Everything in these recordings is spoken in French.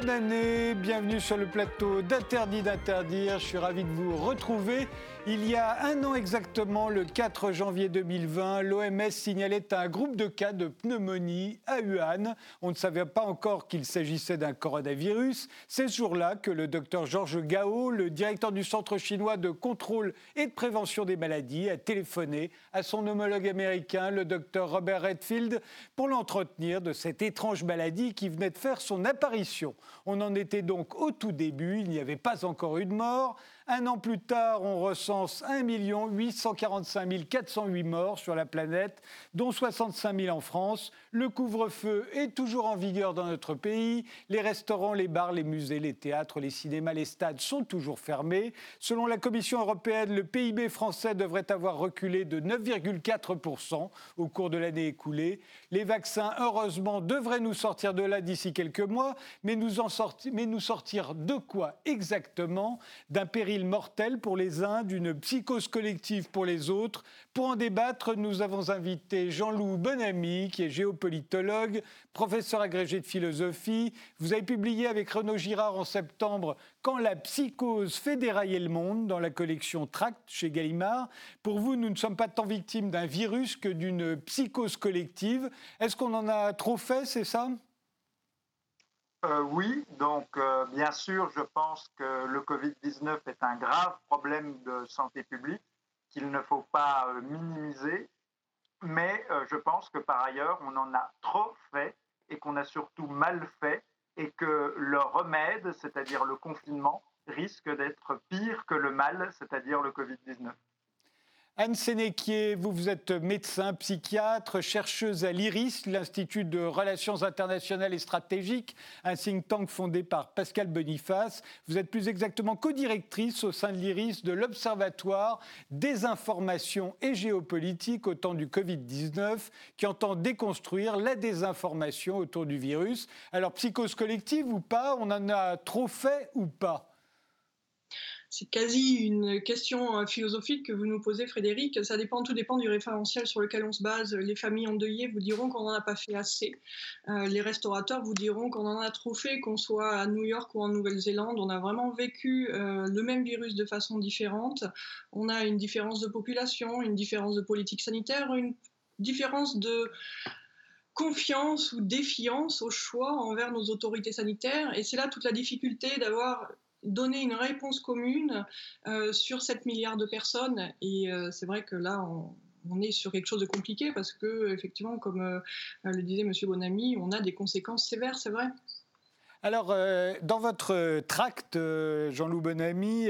bonne année, bienvenue sur le plateau d'Interdit d'interdire. Je suis ravi de vous retrouver il y a un an exactement, le 4 janvier 2020, l'OMS signalait un groupe de cas de pneumonie à Wuhan. On ne savait pas encore qu'il s'agissait d'un coronavirus. C'est ce jour-là que le docteur Georges Gao, le directeur du Centre chinois de contrôle et de prévention des maladies, a téléphoné à son homologue américain, le docteur Robert Redfield, pour l'entretenir de cette étrange maladie qui venait de faire son apparition. On en était donc au tout début, il n'y avait pas encore eu de mort. Un an plus tard, on recense 1 845 408 morts sur la planète, dont 65 000 en France. Le couvre-feu est toujours en vigueur dans notre pays. Les restaurants, les bars, les musées, les théâtres, les cinémas, les stades sont toujours fermés. Selon la Commission européenne, le PIB français devrait avoir reculé de 9,4% au cours de l'année écoulée. Les vaccins, heureusement, devraient nous sortir de là d'ici quelques mois, mais nous, en sortir, mais nous sortir de quoi exactement? D'un péril mortelle pour les uns, d'une psychose collective pour les autres. Pour en débattre, nous avons invité Jean-Loup Bonamy, qui est géopolitologue, professeur agrégé de philosophie. Vous avez publié avec Renaud Girard en septembre Quand la psychose fait dérailler le monde dans la collection Tract chez Gallimard. Pour vous, nous ne sommes pas tant victimes d'un virus que d'une psychose collective. Est-ce qu'on en a trop fait, c'est ça? Euh, oui, donc euh, bien sûr, je pense que le Covid-19 est un grave problème de santé publique qu'il ne faut pas euh, minimiser, mais je pense que par ailleurs, on en a trop fait et qu'on a surtout mal fait et que le remède, c'est-à-dire le confinement, risque d'être pire que le mal, c'est-à-dire le Covid-19. Anne Sénéquier, vous, vous êtes médecin, psychiatre, chercheuse à l'IRIS, l'Institut de Relations internationales et stratégiques, un think tank fondé par Pascal Boniface. Vous êtes plus exactement co-directrice au sein de l'IRIS de l'Observatoire des informations et géopolitique au temps du Covid-19, qui entend déconstruire la désinformation autour du virus. Alors, psychose collective ou pas, on en a trop fait ou pas? C'est quasi une question euh, philosophique que vous nous posez, Frédéric. Ça dépend, tout dépend du référentiel sur lequel on se base. Les familles endeuillées vous diront qu'on n'en a pas fait assez. Euh, les restaurateurs vous diront qu'on en a trop fait, qu'on soit à New York ou en Nouvelle-Zélande. On a vraiment vécu euh, le même virus de façon différente. On a une différence de population, une différence de politique sanitaire, une différence de confiance ou défiance au choix envers nos autorités sanitaires. Et c'est là toute la difficulté d'avoir donner une réponse commune euh, sur 7 milliards de personnes. Et euh, c'est vrai que là, on, est sur quelque chose de compliqué parce que, effectivement, comme euh, le disait M. Bonamy, on a des conséquences sévères, c'est vrai. Alors, dans votre tract, Jean-Loup Bonamy,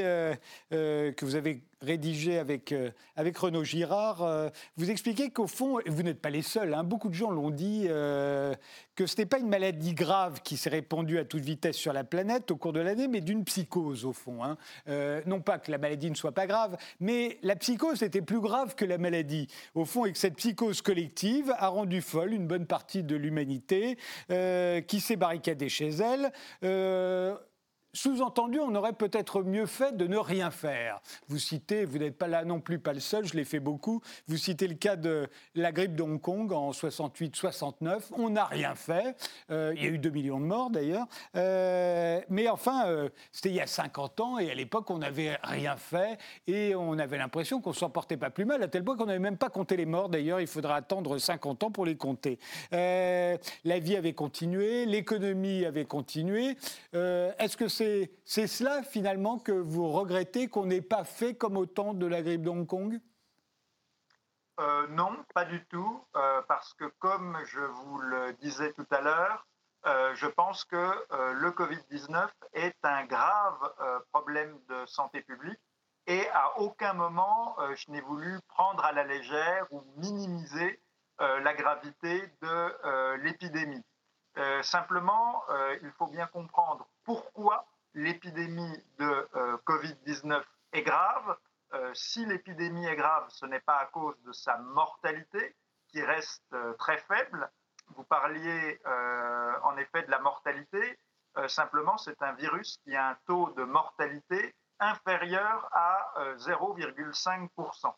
que vous avez rédigé avec, euh, avec Renaud Girard, euh, vous expliquez qu'au fond, vous n'êtes pas les seuls, hein, beaucoup de gens l'ont dit, euh, que ce n'est pas une maladie grave qui s'est répandue à toute vitesse sur la planète au cours de l'année, mais d'une psychose au fond. Hein. non pas que la maladie ne soit pas grave, mais la psychose était plus grave que la maladie, au fond, et que cette psychose collective a rendu folle une bonne partie de l'humanité qui s'est barricadée chez elle sous-entendu, on aurait peut-être mieux fait de ne rien faire. Vous citez, vous n'êtes pas là non plus, pas le seul, je l'ai fait beaucoup, vous citez le cas de la grippe de Hong Kong en 68-69. On n'a rien fait. Euh, il y a eu 2 millions de morts d'ailleurs. Euh, mais enfin, euh, c'était il y a 50 ans et à l'époque, on n'avait rien fait et on avait l'impression qu'on ne s'en portait pas plus mal, à tel point qu'on n'avait même pas compté les morts. D'ailleurs, il faudra attendre 50 ans pour les compter. la vie avait continué, l'économie avait continué. Est-ce que c'est c'est cela finalement que vous regrettez qu'on n'ait pas fait comme au temps de la grippe de Hong Kong? Euh, Non, pas du tout, euh, parce que comme je vous le disais tout à l'heure, euh, je pense que le Covid-19 est un grave problème de santé publique et à aucun moment je n'ai voulu prendre à la légère ou minimiser la gravité de l'épidémie. simplement, il faut bien comprendre pourquoi l'épidémie de euh, Covid-19 est grave. Euh, si l'épidémie est grave, ce n'est pas à cause de sa mortalité, qui reste euh, très faible. Vous parliez en effet de la mortalité. simplement, c'est un virus qui a un taux de mortalité inférieur à 0,5%.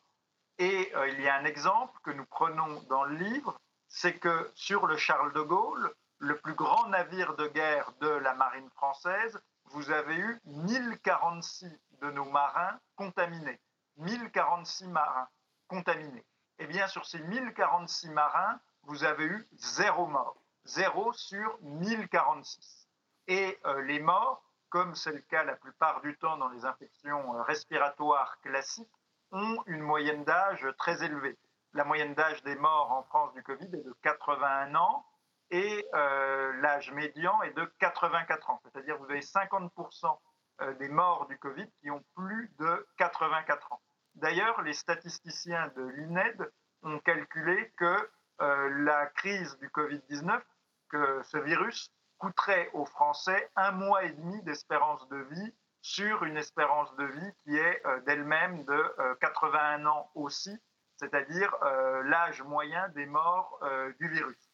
Et il y a un exemple que nous prenons dans le livre, c'est que sur le Charles de Gaulle, le plus grand navire de guerre de la marine française, vous avez eu 1046 de nos marins contaminés. 1046 marins contaminés. Eh bien, sur ces 1046 marins, vous avez eu zéro mort. Zéro sur 1046. Et euh, les morts, comme c'est le cas la plupart du temps dans les infections euh, respiratoires classiques, ont une moyenne d'âge très élevée. La moyenne d'âge des morts en France du Covid est de 81 ans et euh, l'âge médian est de 84 ans. C'est-à-dire que vous avez 50% euh, des morts du Covid qui ont plus de 84 ans. D'ailleurs, les statisticiens de l'INED ont calculé que euh, la crise du Covid-19, que ce virus coûterait aux Français un mois et demi d'espérance de vie sur une espérance de vie qui est d'elle-même de 81 ans aussi, c'est-à-dire l'âge moyen des morts du virus.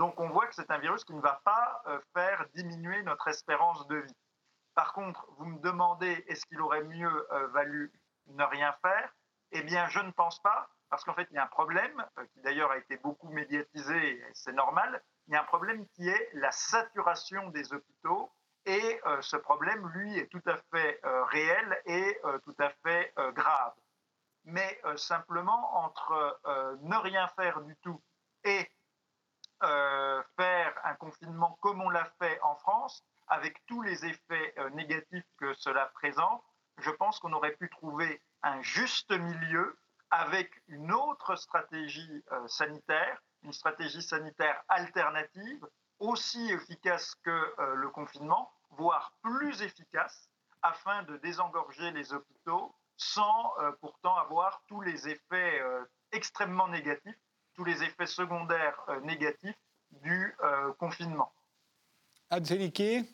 Donc on voit que c'est un virus qui ne va pas euh, faire diminuer notre espérance de vie. Par contre, vous me demandez est-ce qu'il aurait mieux euh, valu ne rien faire? Eh bien, je ne pense pas, parce qu'en fait, il y a un problème, euh, qui d'ailleurs a été beaucoup médiatisé, et c'est normal, il y a un problème qui est la saturation des hôpitaux, et ce problème, lui, est tout à fait réel et tout à fait grave. Mais simplement, entre ne rien faire du tout un confinement comme on l'a fait en France, avec tous les effets euh, négatifs que cela présente, je pense qu'on aurait pu trouver un juste milieu avec une autre stratégie euh, sanitaire, une stratégie sanitaire alternative, aussi efficace que le confinement, voire plus efficace, afin de désengorger les hôpitaux sans pourtant avoir tous les effets extrêmement négatifs tous les effets secondaires euh, négatifs du euh, confinement. Anseliki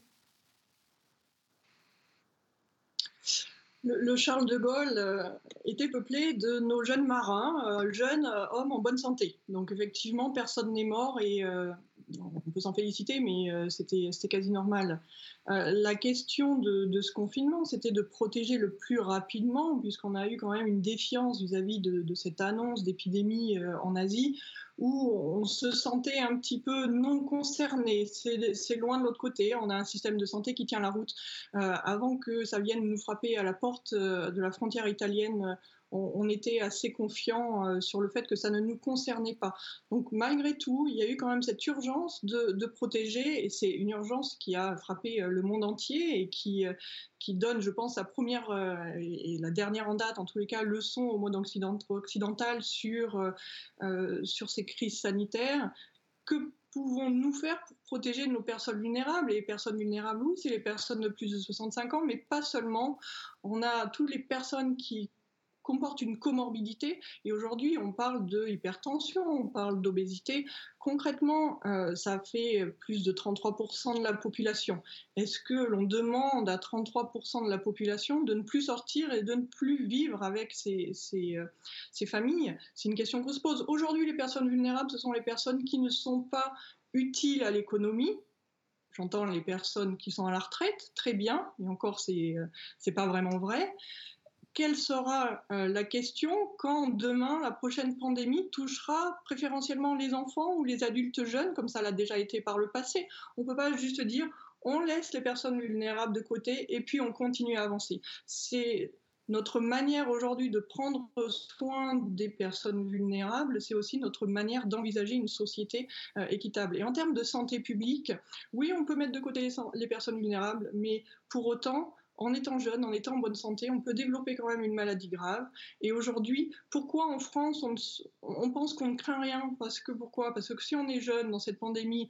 le, le, Charles de Gaulle euh, était peuplé de nos jeunes marins, jeunes hommes en bonne santé. Donc effectivement, personne n'est mort et on peut s'en féliciter, mais c'était quasi normal. la question de, ce confinement, c'était de protéger le plus rapidement, puisqu'on a eu quand même une défiance vis-à-vis de, de, cette annonce d'épidémie en Asie, où on se sentait un petit peu non concerné. C'est loin de l'autre côté. On a un système de santé qui tient la route. Euh, avant que ça vienne nous frapper à la porte euh, de la frontière italienne on, était assez confiant euh, sur le fait que ça ne nous concernait pas. Donc malgré tout, il y a eu quand même cette urgence de, protéger, et c'est une urgence qui a frappé euh, le monde entier et qui, euh, qui donne, je pense, la première et la dernière en date, en tous les cas, leçon au monde occidental sur, sur ces crises sanitaires. Que pouvons-nous faire pour protéger nos personnes vulnérables? Et les personnes vulnérables, oui, c'est les personnes de plus de 65 ans, mais pas seulement. On a toutes les personnes qui comporte une comorbidité. Et aujourd'hui, on parle de hypertension, on parle d'obésité. Concrètement, euh, ça fait plus de 33% de la population. Est-ce que l'on demande à 33% de la population de ne plus sortir et de ne plus vivre avec ces, ces, euh, ces familles? C'est une question qu'on se pose. Aujourd'hui, les personnes vulnérables, ce sont les personnes qui ne sont pas utiles à l'économie, J'entends les personnes qui sont à la retraite, très bien, et encore, c'est n'est euh, pas vraiment vrai quelle sera euh, la question quand demain la prochaine pandémie touchera préférentiellement les enfants ou les adultes jeunes, comme ça l'a déjà été par le passé? On ne peut pas juste dire on laisse les personnes vulnérables de côté et puis on continue à avancer. C'est notre manière aujourd'hui de prendre soin des personnes vulnérables, c'est aussi notre manière d'envisager une société euh, équitable. Et en termes de santé publique, oui, on peut mettre de côté les personnes vulnérables, mais pour autant, en étant jeune, en étant en bonne santé, on peut développer quand même une maladie grave. Et aujourd'hui, pourquoi en France on, pense qu'on ne craint rien? Parce que pourquoi? Parce que si on est jeune dans cette pandémie,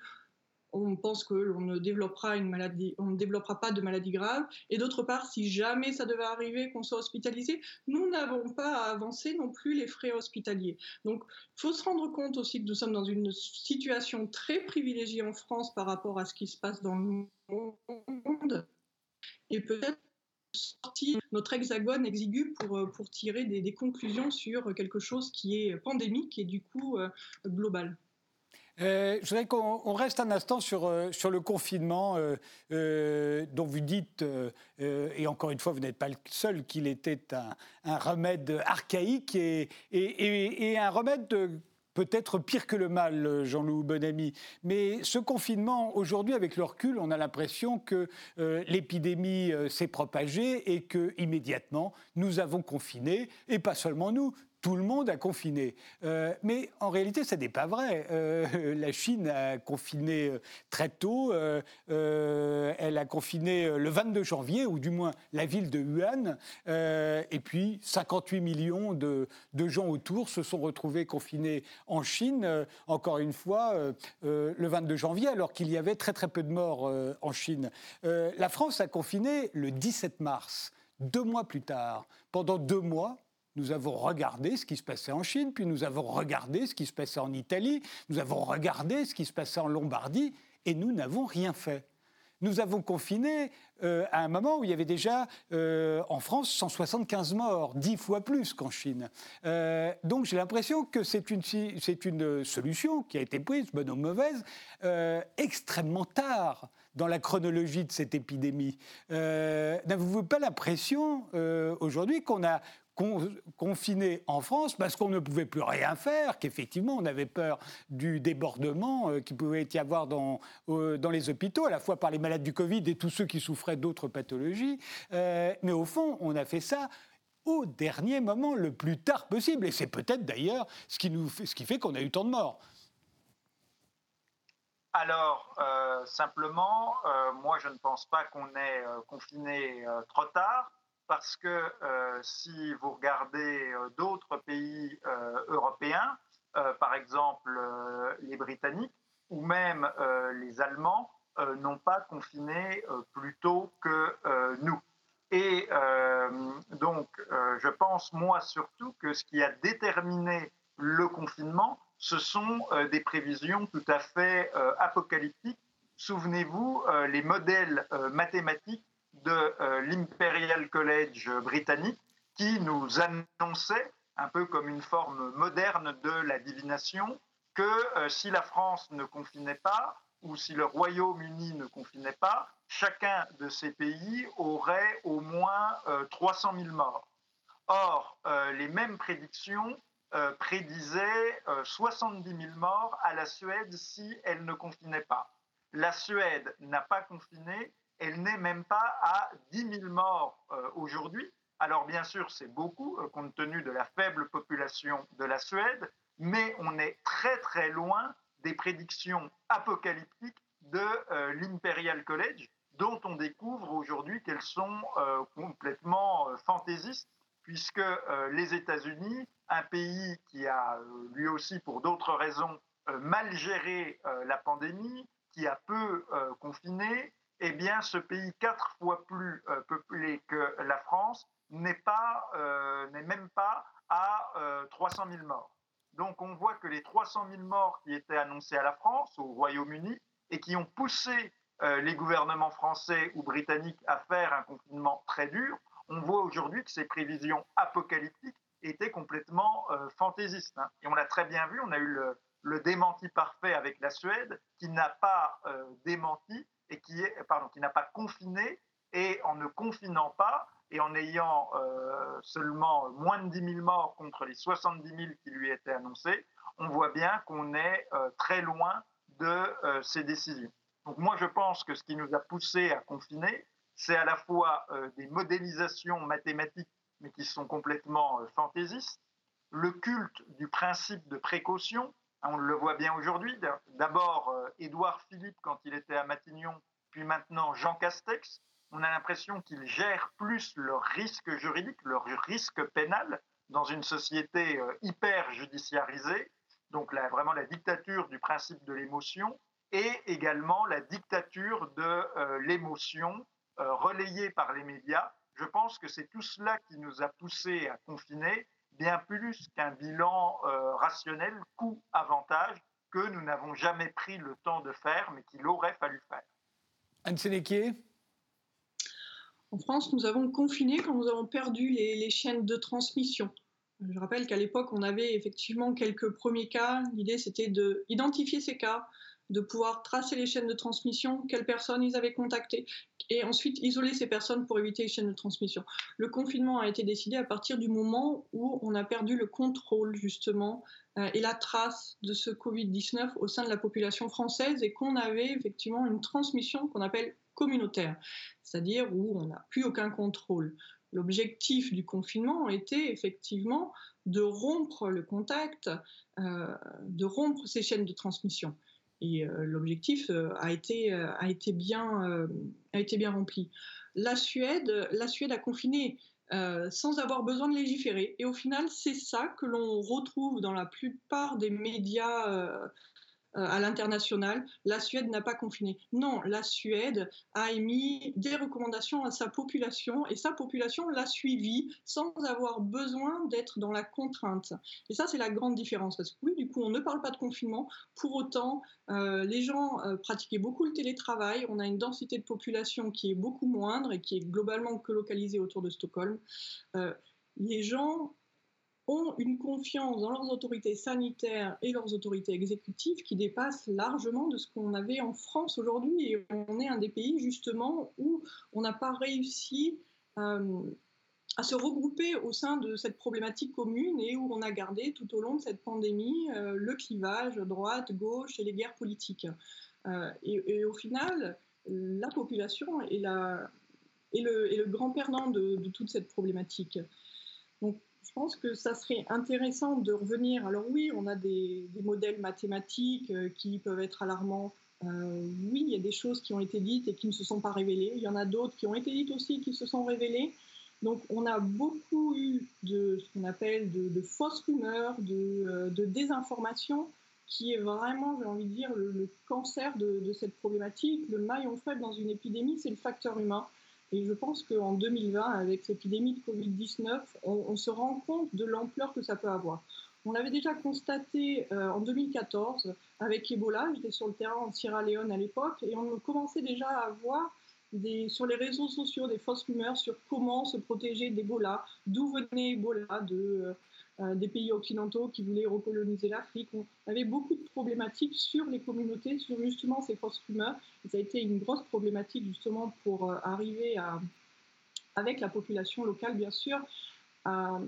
on pense que l'on ne développera ne développera pas de maladie grave. Et d'autre part, si jamais ça devait arriver qu'on soit hospitalisé, nous n'avons pas à avancer non plus les frais hospitaliers. Donc, il faut se rendre compte aussi que nous sommes dans une situation très privilégiée en France par rapport à ce qui se passe dans le monde et peut-être sortir notre hexagone exigu pour, euh, pour tirer des, conclusions sur quelque chose qui est pandémique et du coup euh, global. Euh, je voudrais qu'on reste un instant sur, sur le confinement dont vous dites, et encore une fois, vous n'êtes pas le seul, qu'il était un, un, remède archaïque et, et, et, un remède peut-être pire que le mal, Jean-Loup Bonamy. Mais ce confinement, aujourd'hui, avec le recul, on a l'impression que euh, l'épidémie euh, s'est propagée et que immédiatement nous avons confiné, et pas seulement nous, tout le monde a confiné. Euh, mais en réalité, ce n'est pas vrai. Euh, la Chine a confiné euh, très tôt. elle a confiné le 22 janvier, ou du moins la ville de Wuhan. et puis, 58 millions de, de, gens autour se sont retrouvés confinés en Chine, encore une fois, le 22 janvier, alors qu'il y avait très très peu de morts en Chine. la France a confiné le 17 mars, deux mois plus tard. Pendant deux mois, nous avons regardé ce qui se passait en Chine, puis nous avons regardé ce qui se passait en Italie, nous avons regardé ce qui se passait en Lombardie, et nous n'avons rien fait. Nous avons confiné euh, à un moment où il y avait déjà euh, en France 175 morts, dix fois plus qu'en Chine. Euh, donc j'ai l'impression que c'est une, solution qui a été prise, bonne ou mauvaise, extrêmement tard dans la chronologie de cette épidémie. N'avez-vous pas l'impression aujourd'hui qu'on a, confinés en France parce qu'on ne pouvait plus rien faire, qu'effectivement on avait peur du débordement euh, qui pouvait y avoir dans, dans les hôpitaux, à la fois par les malades du Covid et tous ceux qui souffraient d'autres pathologies. Euh, mais au fond, on a fait ça au dernier moment, le plus tard possible. Et c'est peut-être d'ailleurs ce, qui nous, ce qui fait qu'on a eu tant de morts. Alors, euh, simplement, moi je ne pense pas qu'on ait confiné trop tard parce que euh, si vous regardez euh, d'autres pays euh, européens, par exemple les Britanniques ou même les Allemands, n'ont pas confiné plus tôt que nous. Et donc, je pense, moi surtout, que ce qui a déterminé le confinement, ce sont des prévisions tout à fait apocalyptiques. Souvenez-vous, les modèles mathématiques de euh, l'Imperial College britannique qui nous annonçait, un peu comme une forme moderne de la divination, que euh, si la France ne confinait pas, ou si le Royaume-Uni ne confinait pas, chacun de ces pays aurait au moins 300 euh, 000 morts. Or, les mêmes prédictions prédisaient 70 000 morts à la Suède si elle ne confinait pas. La Suède n'a pas confiné, elle n'est même pas à 10 000 morts euh, aujourd'hui. Alors bien sûr, c'est beaucoup euh, compte tenu de la faible population de la Suède, mais on est très très loin des prédictions apocalyptiques de euh, l'Imperial College, dont on découvre aujourd'hui qu'elles sont complètement fantaisistes, puisque les États-Unis, un pays qui a lui aussi pour d'autres raisons mal géré la pandémie, qui a peu confiné, eh bien, ce pays quatre fois plus euh, peuplé que la France n'est euh, même pas à 300 euh, 000 morts. Donc, on voit que les 300 000 morts qui étaient annoncés à la France, au Royaume-Uni, et qui ont poussé les gouvernements français ou britanniques à faire un confinement très dur, on voit aujourd'hui que ces prévisions apocalyptiques étaient complètement fantaisistes. Hein. Et on l'a très bien vu, on a eu le, démenti parfait avec la Suède, qui n'a pas démenti et qui n'a pas confiné et en ne confinant pas et en ayant euh, seulement moins de 10 000 morts contre les 70 000 qui lui étaient annoncés, on voit bien qu'on est euh, très loin de euh, ces décisions. Donc moi, je pense que ce qui nous a poussé à confiner, c'est à la fois des modélisations mathématiques, mais qui sont complètement fantaisistes, le culte du principe de précaution, on le voit bien aujourd'hui. D'abord, euh, Édouard Philippe quand il était à Matignon, puis maintenant Jean Castex. On a l'impression qu'ils gèrent plus leur risque juridique, leur risque pénal dans une société euh, hyper judiciarisée. Donc vraiment la dictature du principe de l'émotion et également la dictature de euh, l'émotion relayée par les médias. Je pense que c'est tout cela qui nous a poussés à confiner bien plus qu'un bilan euh, rationnel coût-avantage que nous n'avons jamais pris le temps de faire, mais qu'il aurait fallu faire. Anne Sénéquier? En France, nous avons confiné quand nous avons perdu les, les chaînes de transmission. Je rappelle qu'à l'époque, on avait effectivement quelques premiers cas. L'idée, c'était d'identifier ces cas, de pouvoir tracer les chaînes de transmission, quelles personnes ils avaient contactées, et ensuite isoler ces personnes pour éviter les chaînes de transmission. Le confinement a été décidé à partir du moment où on a perdu le contrôle justement euh, et la trace de ce Covid-19 au sein de la population française et qu'on avait effectivement une transmission qu'on appelle communautaire, c'est-à-dire où on n'a plus aucun contrôle. L'objectif du confinement était effectivement de rompre le contact, euh, de rompre ces chaînes de transmission. Et euh, l'objectif euh, a, été, euh, a, été bien, a été bien rempli. La Suède, la Suède a confiné sans avoir besoin de légiférer. Et au final, c'est ça que l'on retrouve dans la plupart des médias à l'international, la Suède n'a pas confiné. Non, la Suède a émis des recommandations à sa population et sa population l'a suivi sans avoir besoin d'être dans la contrainte. Et ça, c'est la grande différence. Parce que oui, du coup, on ne parle pas de confinement. Pour autant, euh, les gens euh, pratiquaient beaucoup le télétravail. On a une densité de population qui est beaucoup moindre et qui est globalement que localisée autour de Stockholm. les gens ont une confiance dans leurs autorités sanitaires et leurs autorités exécutives qui dépasse largement de ce qu'on avait en France aujourd'hui. Et on est un des pays justement où on n'a pas réussi euh, à se regrouper au sein de cette problématique commune et où on a gardé tout au long de cette pandémie euh, le clivage droite-gauche et les guerres politiques. Euh, et, au final, la population est, le, grand perdant de, de toute cette problématique. Donc je pense que ça serait intéressant de revenir. Alors oui, on a des, modèles mathématiques euh, qui peuvent être alarmants. Euh, oui, il y a des choses qui ont été dites et qui ne se sont pas révélées. Il y en a d'autres qui ont été dites aussi et qui se sont révélées. Donc on a beaucoup eu de ce qu'on appelle de, fausses rumeurs, de, euh, désinformation, qui est vraiment, j'ai envie de dire, le, cancer de, cette problématique. Le maillon faible dans une épidémie, c'est le facteur humain. Et je pense qu'en 2020, avec l'épidémie de Covid-19, on, se rend compte de l'ampleur que ça peut avoir. On l'avait déjà constaté euh, en 2014 avec Ebola. J'étais sur le terrain en Sierra Leone à l'époque et on commençait déjà à voir sur les réseaux sociaux des fausses rumeurs sur comment se protéger d'Ebola, d'où venait Ebola, de, euh, des pays occidentaux qui voulaient recoloniser l'Afrique. On avait beaucoup de problématiques sur les communautés, sur justement ces fausses rumeurs. ça a été une grosse problématique justement pour euh, arriver avec la population locale bien sûr, à,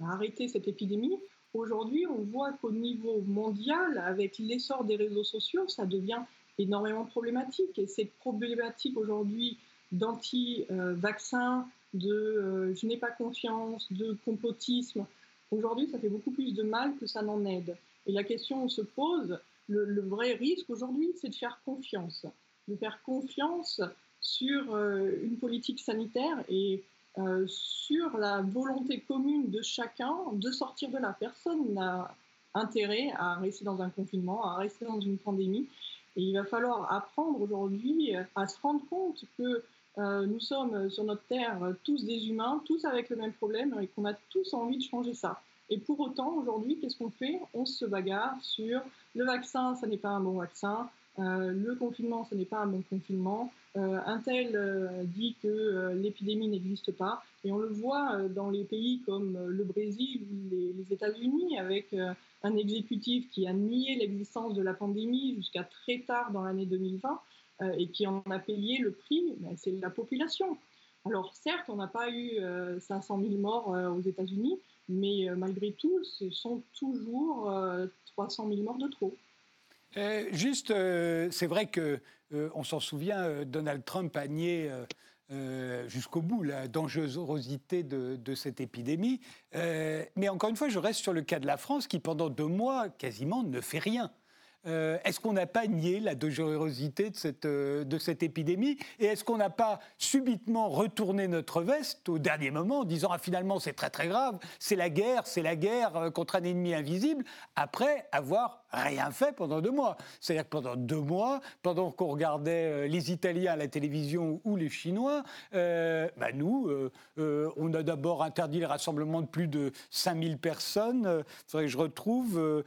arrêter cette épidémie. Aujourd'hui, on voit qu'au niveau mondial, avec l'essor des réseaux sociaux, ça devient énormément problématique. Et cette problématique aujourd'hui d'anti-vaccin, de euh, je n'ai pas confiance, de complotisme, Aujourd'hui, ça fait beaucoup plus de mal que ça n'en aide. Et la question se pose, le, vrai risque aujourd'hui, c'est de faire confiance. De faire confiance sur euh, une politique sanitaire et euh, sur la volonté commune de chacun de sortir de là. Personne n'a intérêt à rester dans un confinement, à rester dans une pandémie. Et il va falloir apprendre aujourd'hui à se rendre compte que euh, nous sommes sur notre terre tous des humains, tous avec le même problème et qu'on a tous envie de changer ça. Et pour autant, aujourd'hui, qu'est-ce qu'on fait? On se bagarre sur le vaccin, ça n'est pas un bon vaccin, euh, le confinement, ce n'est pas un bon confinement. Euh, un tel dit que l'épidémie n'existe pas. Et on le voit dans les pays comme le Brésil ou les États-Unis, avec un exécutif qui a nié l'existence de la pandémie jusqu'à très tard dans l'année 2020. Euh, et qui en a payé le prix, ben, c'est la population. Alors certes, on n'a pas eu 500 euh, 000 morts euh, aux États-Unis, mais malgré tout, ce sont toujours 300 000 morts de trop. juste, c'est vrai que on s'en souvient, Donald Trump a nié jusqu'au bout la dangerosité de, de cette épidémie. mais encore une fois, je reste sur le cas de la France qui, pendant deux mois, quasiment ne fait rien. Euh, est-ce qu'on n'a pas nié la dangerosité de cette, euh, de cette épidémie Et est-ce qu'on n'a pas subitement retourné notre veste au dernier moment en disant ah, finalement c'est très très grave, c'est la guerre, c'est la guerre euh, contre un ennemi invisible, après avoir rien fait pendant deux mois. C'est-à-dire que pendant deux mois, pendant qu'on regardait les Italiens à la télévision ou les Chinois, bah nous, on a d'abord interdit les rassemblements de plus de 5000 personnes. Il faudrait que je retrouve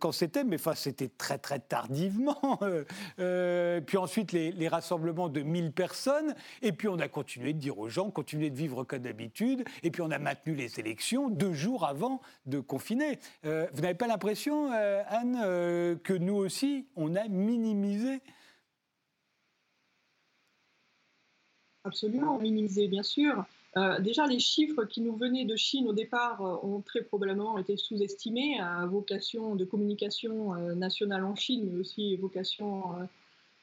quand c'était, mais enfin c'était très très tardivement. Euh, euh, puis ensuite les, rassemblements de 1000 personnes. Et puis on a continué de dire aux gens, continuez de vivre comme d'habitude. Et puis on a maintenu les élections deux jours avant de confiner. Euh, vous n'avez pas l'impression, Anne, que nous aussi, on a minimisé Absolument, minimiser, bien sûr. Euh, déjà, les chiffres qui nous venaient de Chine au départ euh, ont très probablement été sous-estimés à vocation de communication euh, nationale en Chine, mais aussi vocation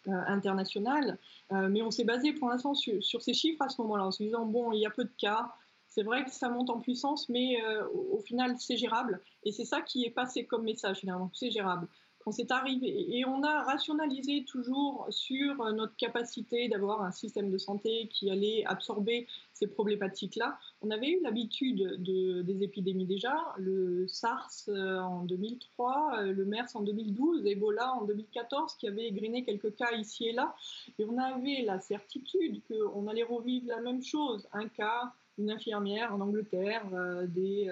internationale. mais on s'est basé pour l'instant sur, ces chiffres à ce moment-là, en se disant, bon, il y a peu de cas, c'est vrai que ça monte en puissance, mais au, au, final, c'est gérable. Et c'est ça qui est passé comme message, finalement, c'est gérable quand c'est arrivé. Et on a rationalisé toujours sur notre capacité d'avoir un système de santé qui allait absorber ces problématiques-là. On avait eu l'habitude de, des épidémies déjà, le SARS euh, en 2003, euh, le MERS en 2012, Ebola en 2014, qui avait égrené quelques cas ici et là. Et on avait la certitude qu'on allait revivre la même chose. Un cas, une infirmière en Angleterre, euh, des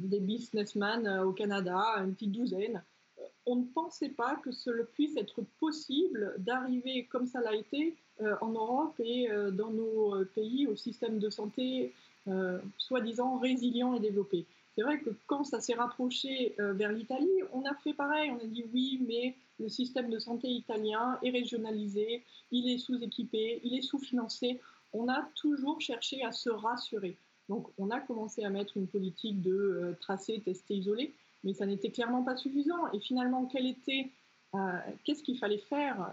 des businessmen euh, au Canada, une petite douzaine. On ne pensait pas que cela puisse être possible d'arriver comme ça l'a été euh, en Europe et euh, dans nos pays au système de santé soi-disant résilient et développé. C'est vrai que quand ça s'est rapproché vers l'Italie, on a fait pareil. On a dit oui, mais le système de santé italien est régionalisé, il est sous-équipé, il est sous-financé. On a toujours cherché à se rassurer. Donc on a commencé à mettre une politique de euh, tracé, testé, isolé, mais ça n'était clairement pas suffisant. Et finalement, quel était, euh, qu'est-ce qu'il fallait faire?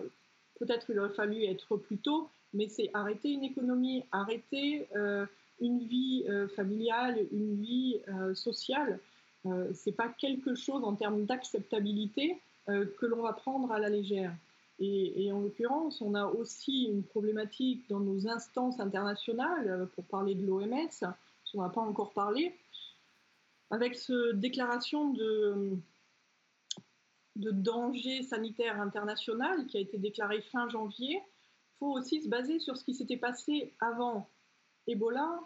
Peut-être qu'il aurait fallu être plus tôt, mais c'est arrêter une économie, arrêter euh, une vie familiale, une vie sociale. c'est pas quelque chose en termes d'acceptabilité que l'on va prendre à la légère. Et, en l'occurrence, on a aussi une problématique dans nos instances internationales, pour parler de l'OMS, on n'a pas encore parlé, avec cette déclaration de, de danger sanitaire international qui a été déclarée fin janvier, il faut aussi se baser sur ce qui s'était passé avant Ebola.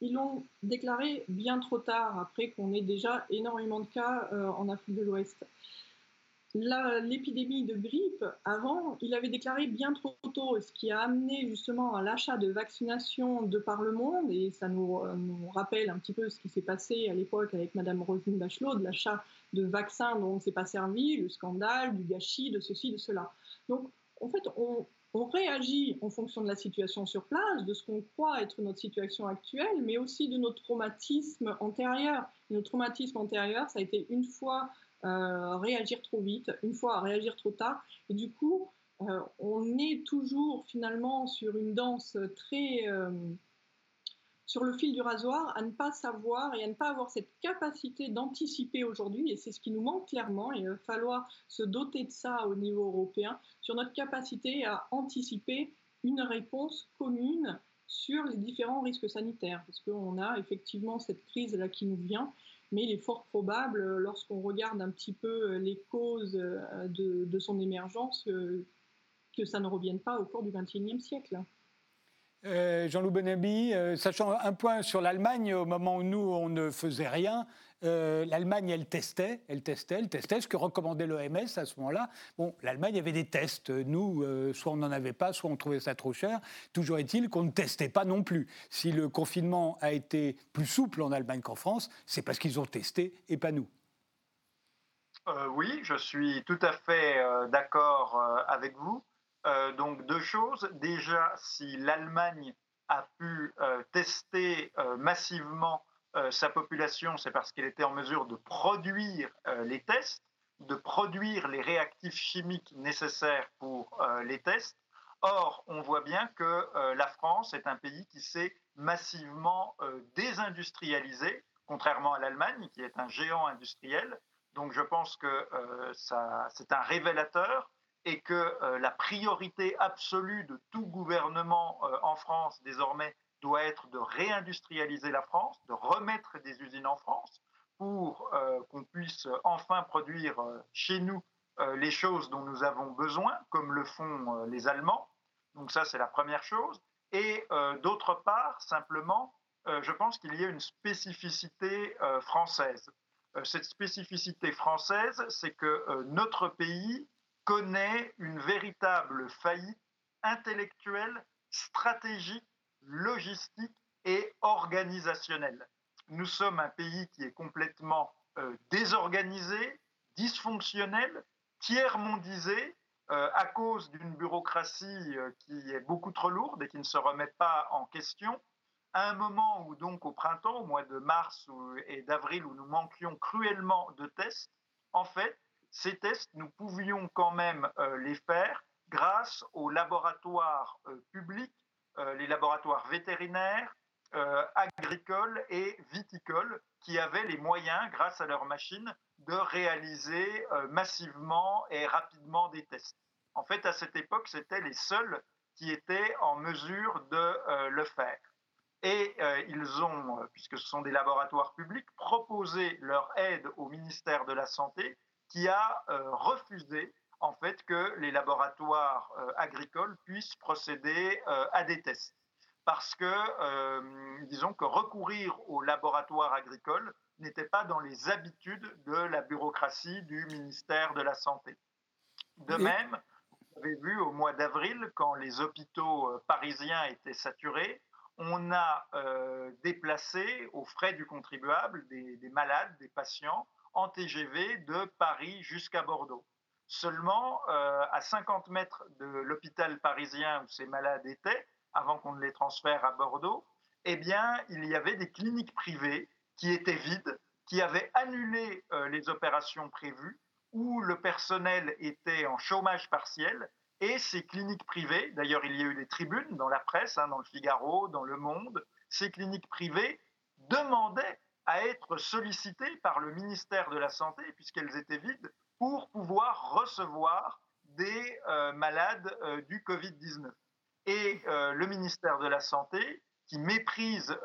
Ils l'ont déclaré bien trop tard, après qu'on ait déjà énormément de cas euh, en Afrique de l'Ouest l'épidémie de grippe, avant, il avait déclaré bien trop tôt, ce qui a amené justement à l'achat de vaccinations de par le monde, et ça nous, euh, rappelle un petit peu ce qui s'est passé à l'époque avec Madame Roselyne Bachelot, de l'achat de vaccins dont on ne s'est pas servi, le scandale, du gâchis, de ceci, de cela. Donc, en fait, on, on réagit en fonction de la situation sur place, de ce qu'on croit être notre situation actuelle, mais aussi de notre traumatisme antérieur. notre traumatisme antérieur, ça a été une fois réagir trop vite, une fois réagir trop tard. Et du coup, euh, on est toujours finalement sur une danse très euh, sur le fil du rasoir, à ne pas savoir et à ne pas avoir cette capacité d'anticiper aujourd'hui, et c'est ce qui nous manque clairement, et il va falloir se doter de ça au niveau européen, sur notre capacité à anticiper une réponse commune sur les différents risques sanitaires, parce qu'on a effectivement cette crise-là qui nous vient, mais il est fort probable, euh, lorsqu'on regarde un petit peu euh, les causes euh, de, son émergence, que ça ne revienne pas au cours du XXIe siècle. Jean-Loup Benabi, sachant un point sur l'Allemagne, au moment où nous, on ne faisait rien, euh, L'Allemagne, elle testait, elle testait, elle testait, ce que recommandait l'OMS à ce moment-là. Bon, l'Allemagne avait des tests. Nous, euh, soit on n'en avait pas, soit on trouvait ça trop cher. Toujours est-il qu'on ne testait pas non plus. Si le confinement a été plus souple en Allemagne qu'en France, c'est parce qu'ils ont testé et pas nous. Euh, oui, je suis tout à fait d'accord avec vous. Donc deux choses. Déjà, si l'Allemagne a pu tester massivement euh, sa population, c'est parce qu'elle était en mesure de produire euh, les tests, de produire les réactifs chimiques nécessaires pour euh, les tests. Or, on voit bien que la France est un pays qui s'est massivement désindustrialisé, contrairement à l'Allemagne, qui est un géant industriel. Donc, je pense que c'est un révélateur et que la priorité absolue de tout gouvernement en France désormais doit être de réindustrialiser la France, de remettre des usines en France pour euh, qu'on puisse enfin produire euh, chez nous euh, les choses dont nous avons besoin, comme le font les Allemands. Donc ça, c'est la première chose. Et d'autre part, simplement, je pense qu'il y a une spécificité française. cette spécificité française, c'est que notre pays connaît une véritable faillite intellectuelle, stratégique logistique et organisationnelle. Nous sommes un pays qui est complètement euh, désorganisé, dysfonctionnel, tiers-mondisé, à cause d'une bureaucratie qui est beaucoup trop lourde et qui ne se remet pas en question, à un moment où donc au printemps, au mois de mars et d'avril, où nous manquions cruellement de tests, en fait, ces tests, nous pouvions quand même les faire grâce aux laboratoires publics, les laboratoires vétérinaires, agricoles et viticoles, qui avaient les moyens, grâce à leurs machines, de réaliser massivement et rapidement des tests. En fait, à cette époque, c'était les seuls qui étaient en mesure de le faire. Et ils ont, puisque ce sont des laboratoires publics, proposé leur aide au ministère de la Santé, qui a refusé en fait que les laboratoires agricoles puissent procéder à des tests parce que, euh, disons que recourir aux laboratoires agricoles n'était pas dans les habitudes de la bureaucratie du ministère de la Santé. De même, vous avez vu au mois d'avril, quand les hôpitaux euh, parisiens étaient saturés, on a euh, déplacé aux frais du contribuable des, des, malades, des patients en TGV de Paris jusqu'à Bordeaux. Seulement, à 50 mètres de l'hôpital parisien où ces malades étaient, avant qu'on ne les transfère à Bordeaux, eh bien, il y avait des cliniques privées qui étaient vides, qui avaient annulé euh, les opérations prévues, où le personnel était en chômage partiel. Et ces cliniques privées, d'ailleurs, il y a eu des tribunes dans la presse, hein, dans le Figaro, dans Le Monde, ces cliniques privées demandaient à être sollicitées par le ministère de la Santé, puisqu'elles étaient vides, pour pouvoir recevoir des euh, malades euh, du Covid-19 et euh, le ministère de la Santé qui méprise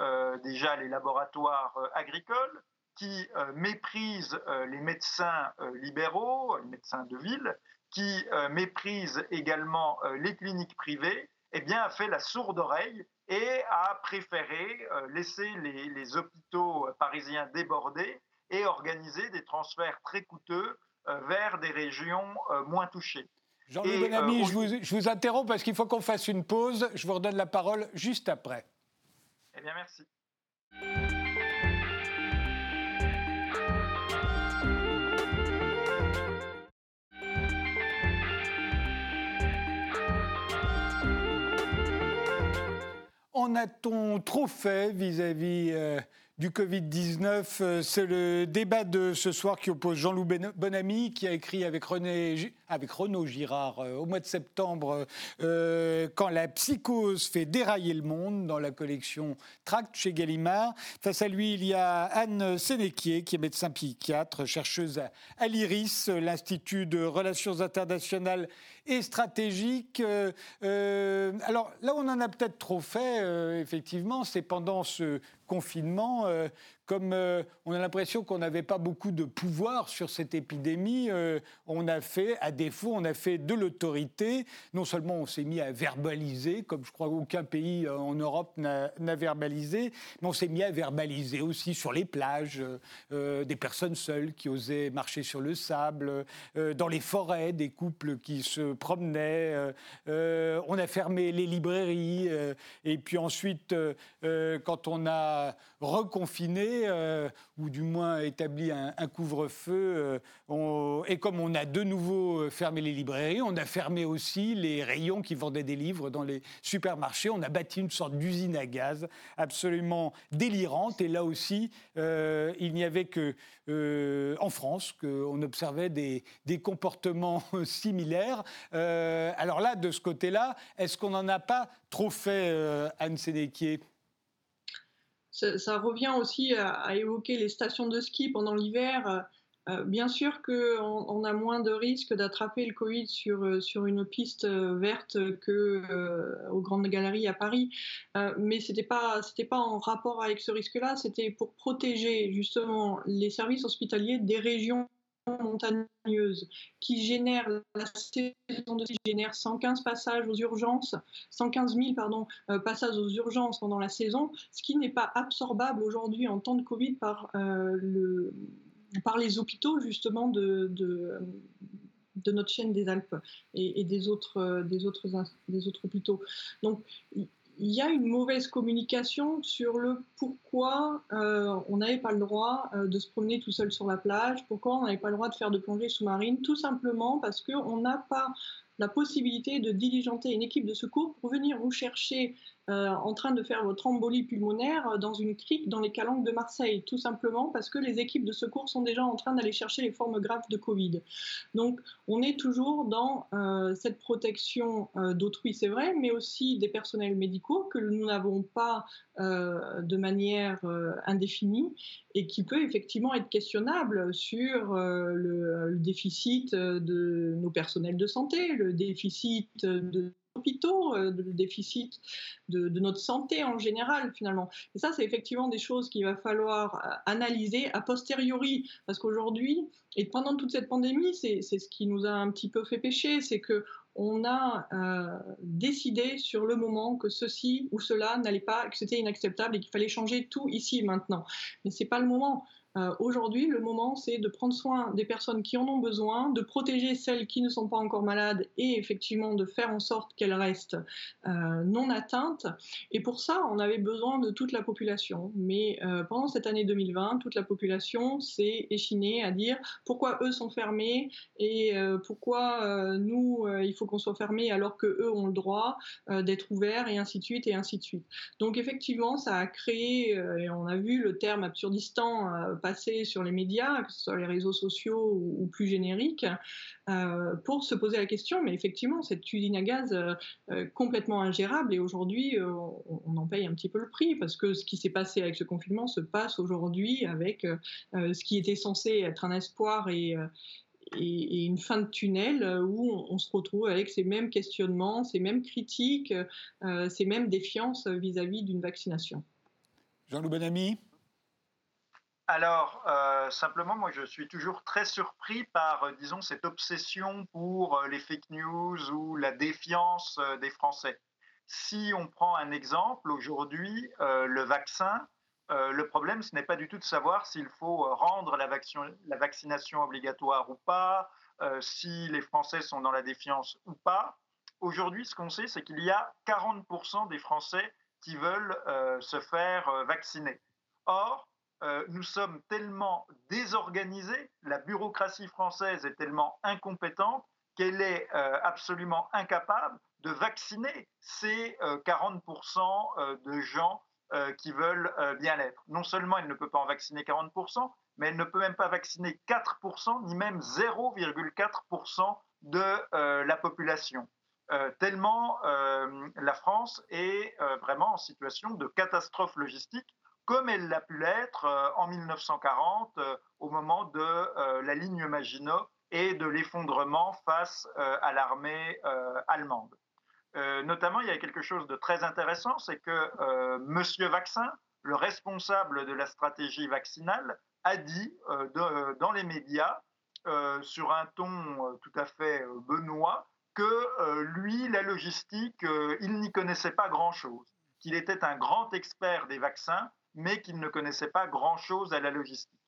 déjà les laboratoires agricoles, qui méprise les médecins libéraux, les médecins de ville, qui méprise également les cliniques privées, eh bien, a fait la sourde oreille et a préféré laisser les, les, hôpitaux parisiens débordés et organiser des transferts très coûteux vers des régions moins touchées. Jean-Louis Bonamy, euh, je, vous, je, vous, interromps parce qu'il faut qu'on fasse une pause. Je vous redonne la parole juste après. Eh bien, merci. En a-t-on trop fait vis-à-vis euh, du Covid-19. Euh, c'est le débat de ce soir qui oppose Jean-Loup Bonamy, qui a écrit avec, René, avec Renaud Girard euh, au mois de septembre euh, Quand la psychose fait dérailler le monde, dans la collection Tract chez Gallimard. Face à lui, il y a Anne Sénéquier, qui est médecin psychiatre, chercheuse à l'IRIS, l'Institut de Relations internationales et stratégiques. alors là, on en a peut-être trop fait, effectivement, c'est pendant ce confinement, euh, comme euh, on a l'impression qu'on n'avait pas beaucoup de pouvoir sur cette épidémie, euh, on a fait, à défaut, on a fait de l'autorité. Non seulement on s'est mis à verbaliser, comme je crois aucun pays en Europe n'a verbalisé, mais on s'est mis à verbaliser aussi sur les plages, des personnes seules qui osaient marcher sur le sable, dans les forêts, des couples qui se promenaient. on a fermé les librairies, et puis ensuite, quand on a reconfiné, euh, ou du moins établi un, couvre-feu. Euh, et comme on a de nouveau euh, fermé les librairies, on a fermé aussi les rayons qui vendaient des livres dans les supermarchés. On a bâti une sorte d'usine à gaz absolument délirante. Et là aussi, il n'y avait que en France qu'on observait des, des, comportements similaires. alors là, de ce côté-là, est-ce qu'on n'en a pas trop fait, Anne Sénéquier? Ça, revient aussi à, évoquer les stations de ski pendant l'hiver. Euh, bien sûr qu'on on a moins de risques d'attraper le Covid sur, euh, sur une piste euh, verte que aux grandes galeries à Paris, mais c'était pas c'était pas en rapport avec ce risque-là. C'était pour protéger justement les services hospitaliers des régions montagneuse qui génère la saison de génère 115 passages aux urgences, 115 000 pardon, euh, passages aux urgences pendant la saison, ce qui n'est pas absorbable aujourd'hui en temps de Covid par, euh, le, par les hôpitaux justement de, de, de notre chaîne des Alpes et, et des, autres, des, autres, des autres hôpitaux. Donc il y a une mauvaise communication sur le pourquoi euh, on n'avait pas le droit euh, de se promener tout seul sur la plage, pourquoi on n'avait pas le droit de faire de plongée sous-marine, tout simplement parce qu'on n'a pas la possibilité de diligenter une équipe de secours pour venir vous chercher euh, en train de faire votre embolie pulmonaire dans une crique dans les calanques de Marseille, tout simplement parce que les équipes de secours sont déjà en train d'aller chercher les formes graves de Covid. Donc on est toujours dans euh, cette protection euh, d'autrui, c'est vrai, mais aussi des personnels médicaux que nous n'avons pas de manière indéfinie et qui peut effectivement être questionnable sur le, déficit de nos personnels de santé, déficit de hôpitaux, euh, le déficit de, notre santé en général finalement. Et ça, c'est effectivement des choses qu'il va falloir euh, analyser a posteriori, parce qu'aujourd'hui, et pendant toute cette pandémie, c'est ce qui nous a un petit peu fait pécher, c'est que on a euh, décidé sur le moment que ceci ou cela n'allait pas, que c'était inacceptable et qu'il fallait changer tout ici maintenant. Mais c'est pas le moment. Euh, aujourd'hui, le moment, c'est de prendre soin des personnes qui en ont besoin, de protéger celles qui ne sont pas encore malades et effectivement de faire en sorte qu'elles restent euh, non atteintes. Et pour ça, on avait besoin de toute la population. Mais euh, pendant cette année 2020, toute la population s'est échinée à dire pourquoi eux sont fermés et pourquoi nous, il faut qu'on soit fermés alors que eux ont le droit d'être ouverts et ainsi de suite et ainsi de suite. Donc effectivement, ça a créé, et on a vu le terme absurdistan passer sur les médias, que ce soit les réseaux sociaux ou, plus génériques, euh, pour se poser la question, mais effectivement, cette usine à gaz euh, euh, complètement ingérable, et aujourd'hui, on, en paye un petit peu le prix, parce que ce qui s'est passé avec ce confinement se passe aujourd'hui avec ce qui était censé être un espoir et, et, une fin de tunnel où on, se retrouve avec ces mêmes questionnements, ces mêmes critiques, ces mêmes défiances vis-à-vis d'une vaccination. Jean-Loup Benami alors, euh, simplement, moi, je suis toujours très surpris par, euh, disons, cette obsession pour euh, les fake news ou la défiance des Français. Si on prend un exemple, aujourd'hui, le vaccin, le problème, ce n'est pas du tout de savoir s'il faut rendre la, la, vaccination obligatoire ou pas, si les Français sont dans la défiance ou pas. Aujourd'hui, ce qu'on sait, c'est qu'il y a 40% des Français qui veulent se faire vacciner. Or, euh, nous sommes tellement désorganisés, la bureaucratie française est tellement incompétente qu'elle est euh, absolument incapable de vacciner ces 40% euh, de gens qui veulent bien l'être. Non seulement elle ne peut pas en vacciner 40%, mais elle ne peut même pas vacciner 4%, ni même 0,4% de la population. tellement la France est vraiment en situation de catastrophe logistique comme elle l'a pu l'être euh, en 1940 euh, au moment de euh, la ligne Maginot et de l'effondrement face à l'armée allemande. notamment, il y a quelque chose de très intéressant, c'est que Monsieur Vaccin, le responsable de la stratégie vaccinale, a dit dans les médias, sur un ton tout à fait benoît, que lui, la logistique, il n'y connaissait pas grand-chose, qu'il était un grand expert des vaccins mais qu'il ne connaissait pas grand-chose à la logistique.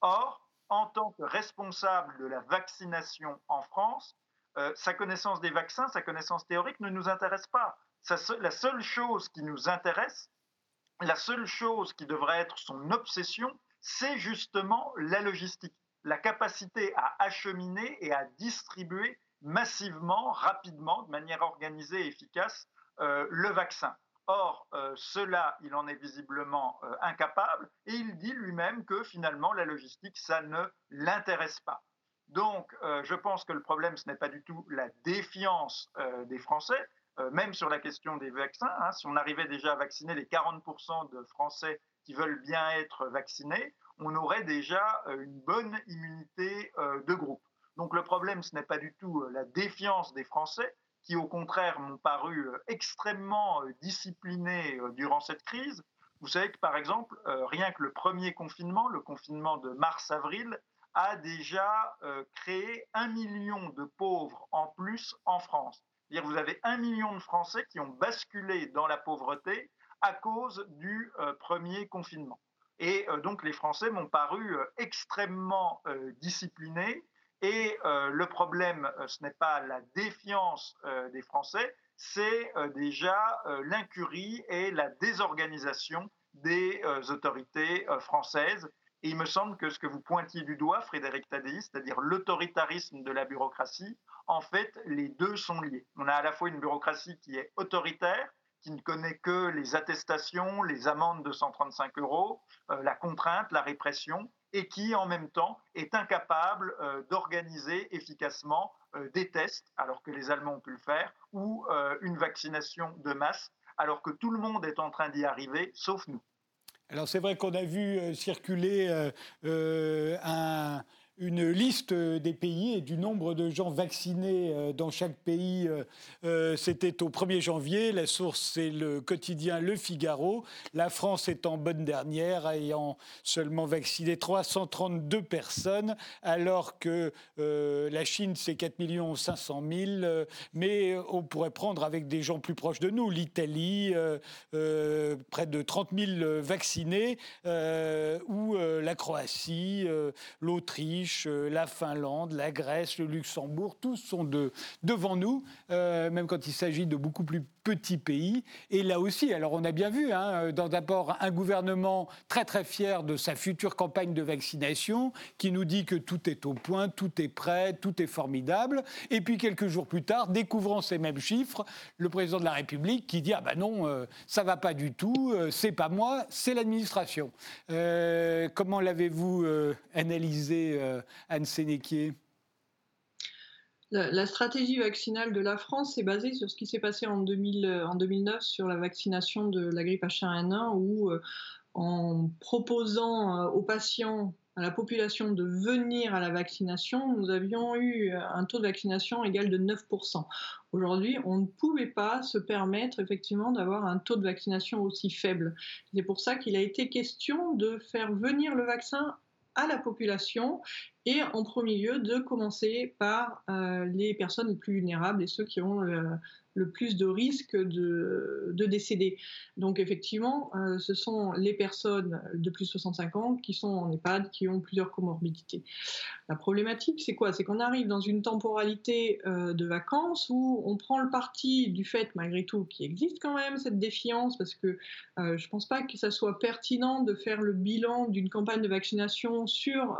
Or, en tant que responsable de la vaccination en France, euh, sa connaissance des vaccins, sa connaissance théorique ne nous intéresse pas. la seule chose qui nous intéresse, la seule chose qui devrait être son obsession, c'est justement la logistique, la capacité à acheminer et à distribuer massivement, rapidement, de manière organisée et efficace, euh, le vaccin. Or, euh, cela, il en est visiblement euh, incapable et il dit lui-même que finalement, la logistique, ça ne l'intéresse pas. Donc, euh, je pense que le problème, ce n'est pas du tout la défiance des Français, même sur la question des vaccins. Hein. si on arrivait déjà à vacciner les 40% de Français qui veulent bien être vaccinés, on aurait déjà une bonne immunité de groupe. Donc, le problème, ce n'est pas du tout la défiance des Français, qui au contraire m'ont paru euh, extrêmement euh, disciplinés euh, durant cette crise. Vous savez que par exemple, rien que le premier confinement, le confinement de mars-avril, a déjà créé un million de pauvres en plus en France. -dire vous avez un million de Français qui ont basculé dans la pauvreté à cause du premier confinement. Et donc les Français m'ont paru extrêmement disciplinés et euh, le problème, euh, ce n'est pas la défiance euh, des Français, c'est déjà l'incurie et la désorganisation des autorités françaises Et il me semble que ce que vous pointiez du doigt, Frédéric Tadei, c'est-à-dire l'autoritarisme de la bureaucratie, en fait, les deux sont liés. On a à la fois une bureaucratie qui est autoritaire, qui ne connaît que les attestations, les amendes de 135 euros, la contrainte, la répression, et qui en même temps est incapable euh, d'organiser efficacement euh, des tests, alors que les Allemands ont pu le faire, ou une vaccination de masse, alors que tout le monde est en train d'y arriver, sauf nous. Alors c'est vrai qu'on a vu circuler un une liste des pays et du nombre de gens vaccinés euh, dans chaque pays. Euh, euh, c'était au 1er janvier. La source, c'est le quotidien Le Figaro. La France est en bonne dernière, ayant seulement vacciné 332 personnes, alors que la Chine, c'est 4 500 000. Mais on pourrait prendre avec des gens plus proches de nous, l'Italie, près de 30 000 vaccinés, ou la Croatie, l'Autriche, euh, la Finlande, la Grèce, le Luxembourg, tous sont devant nous, euh, même quand il s'agit de beaucoup plus petits pays. Et là aussi, alors on a bien vu, hein, d'abord un gouvernement très très fier de sa future campagne de vaccination, qui nous dit que tout est au point, tout est prêt, tout est formidable. Et puis quelques jours plus tard, découvrant ces mêmes chiffres, le président de la République qui dit ah ben non, euh, ça va pas du tout, c'est pas moi, c'est l'administration. comment l'avez-vous analysé euh, Anne Sénéquier? La, stratégie vaccinale de la France est basée sur ce qui s'est passé en, 2000, en 2009 sur la vaccination de la grippe H1N1 où euh, en proposant euh, aux patients à la population de venir à la vaccination, nous avions eu un taux de vaccination égal de 9%. Aujourd'hui, on ne pouvait pas se permettre effectivement d'avoir un taux de vaccination aussi faible. C'est pour ça qu'il a été question de faire venir le vaccin à la population et en premier lieu de commencer par euh, les personnes les plus vulnérables et ceux qui ont le plus de risques de, décéder. Donc effectivement, euh, ce sont les personnes de plus de 65 ans qui sont en EHPAD, qui ont plusieurs comorbidités. La problématique, c'est quoi? C'est qu'on arrive dans une temporalité euh, de vacances où on prend le parti du fait, malgré tout, qu'il existe quand même cette défiance, parce que euh, je ne pense pas que ça soit pertinent de faire le bilan d'une campagne de vaccination sur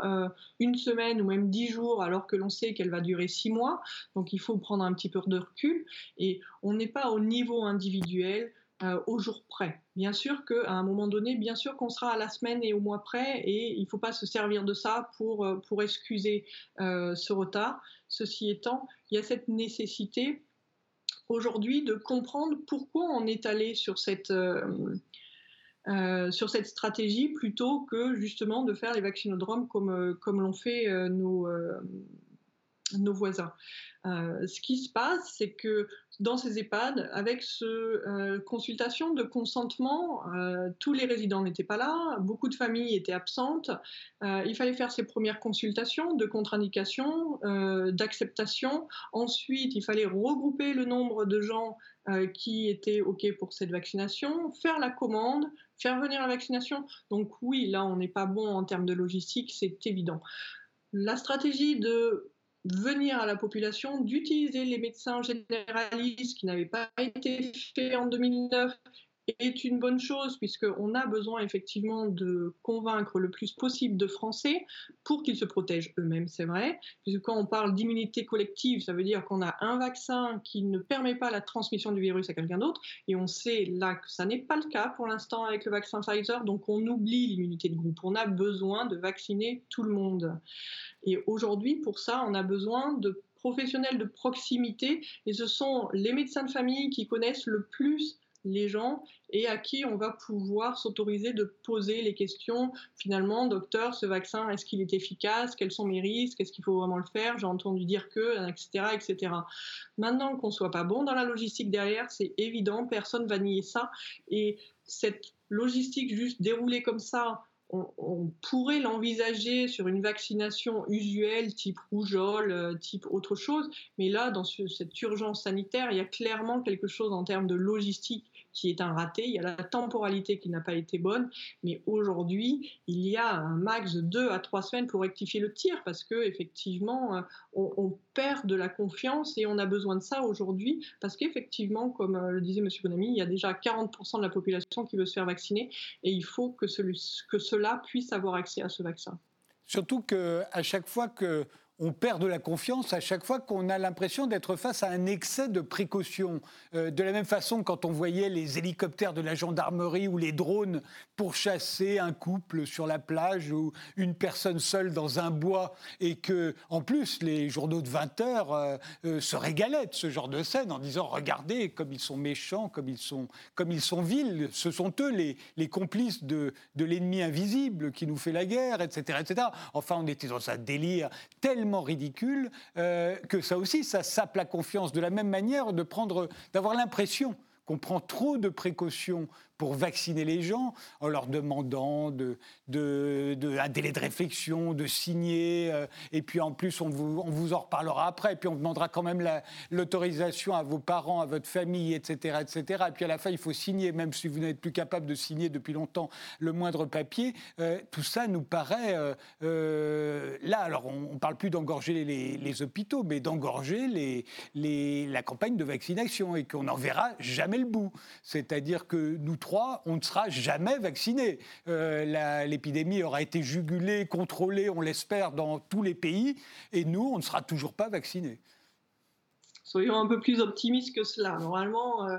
une semaine ou même dix jours, alors que l'on sait qu'elle va durer six mois. Donc il faut prendre un petit peu de recul. Et on n'est pas au niveau individuel euh, au jour près. Bien sûr qu'à un moment donné, bien sûr qu'on sera à la semaine et au mois près, et il ne faut pas se servir de ça pour, euh, pour excuser euh, ce retard. Ceci étant, il y a cette nécessité aujourd'hui de comprendre pourquoi on est allé sur cette, sur cette stratégie plutôt que justement de faire les vaccinodromes comme, comme l'ont fait nos, nos voisins. ce qui se passe, c'est que dans ces EHPAD, avec ce euh, consultation de consentement, euh, tous les résidents n'étaient pas là, beaucoup de familles étaient absentes. Euh, il fallait faire ces premières consultations de contre-indication, d'acceptation. Ensuite, il fallait regrouper le nombre de gens qui étaient OK pour cette vaccination, faire la commande, faire venir la vaccination. Donc oui, là, on n'est pas bon en termes de logistique, c'est évident. La stratégie de venir à la population, d'utiliser les médecins généralistes qui n'avaient pas été faits en 2009 est une bonne chose puisqu'on a besoin effectivement de convaincre le plus possible de Français pour qu'ils se protègent eux-mêmes, c'est vrai. Puisque quand on parle d'immunité collective, ça veut dire qu'on a un vaccin qui ne permet pas la transmission du virus à quelqu'un d'autre et on sait là que ça n'est pas le cas pour l'instant avec le vaccin Pfizer, donc on oublie l'immunité de groupe. On a besoin de vacciner tout le monde. Et aujourd'hui, pour ça, on a besoin de professionnels de proximité et ce sont les médecins de famille qui connaissent le plus les gens et à qui on va pouvoir s'autoriser de poser les questions. Finalement, docteur, ce vaccin, est-ce qu'il est efficace? Quels sont mes risques? Est-ce qu'il faut vraiment le faire? J'ai entendu dire que, etc., etc. Maintenant qu'on soit pas bon dans la logistique derrière, c'est évident, personne va nier ça. Et cette logistique juste déroulée comme ça, on, pourrait l'envisager sur une vaccination usuelle, type rougeole, euh, type autre chose, mais là, dans cette urgence sanitaire, il y a clairement quelque chose en termes de logistique qui est un raté, il y a la temporalité qui n'a pas été bonne, mais aujourd'hui, il y a un max de deux à trois semaines pour rectifier le tir parce que effectivement, euh, on, perd de la confiance et on a besoin de ça aujourd'hui parce qu'effectivement, comme euh, le disait M. Bonamy, il y a déjà 40% de la population qui veut se faire vacciner et il faut que, que cela puisse avoir accès à ce vaccin. Surtout qu'à chaque fois que on perd de la confiance à chaque fois qu'on a l'impression d'être face à un excès de précaution. Euh, de la même façon, quand on voyait les hélicoptères de la gendarmerie ou les drones pour chasser un couple sur la plage ou une personne seule dans un bois, et que, en plus, les journaux de 20 heures euh, euh, se régalaient de ce genre de scène en disant regardez comme ils sont méchants, comme ils sont, comme ils sont vils, ce sont eux les, complices de, de l'ennemi invisible qui nous fait la guerre, etc., etc. Enfin, on était dans un délire tellement ridicule euh, que ça aussi, ça sape la confiance. De la même manière, de prendre, d'avoir l'impression qu'on prend trop de précautions pour vacciner les gens en leur demandant de, de, un délai de réflexion, de signer. Euh, et puis en plus, on vous, on vous en reparlera après. Et puis on demandera quand même l'autorisation à vos parents, à votre famille, etc., etc. Et puis à la fin, il faut signer, même si vous n'êtes plus capable de signer depuis longtemps le moindre papier. Euh, tout ça nous paraît euh, là. Alors on ne parle plus d'engorger les, hôpitaux, mais d'engorger les, les, la campagne de vaccination et qu'on n'en verra jamais le bout. C'est-à-dire que nous on ne sera jamais vacciné. Euh, l'épidémie aura été jugulée, contrôlée, on l'espère, dans tous les pays, et nous, on ne sera toujours pas vaccinés. Soyons un peu plus optimistes que cela. Normalement, euh,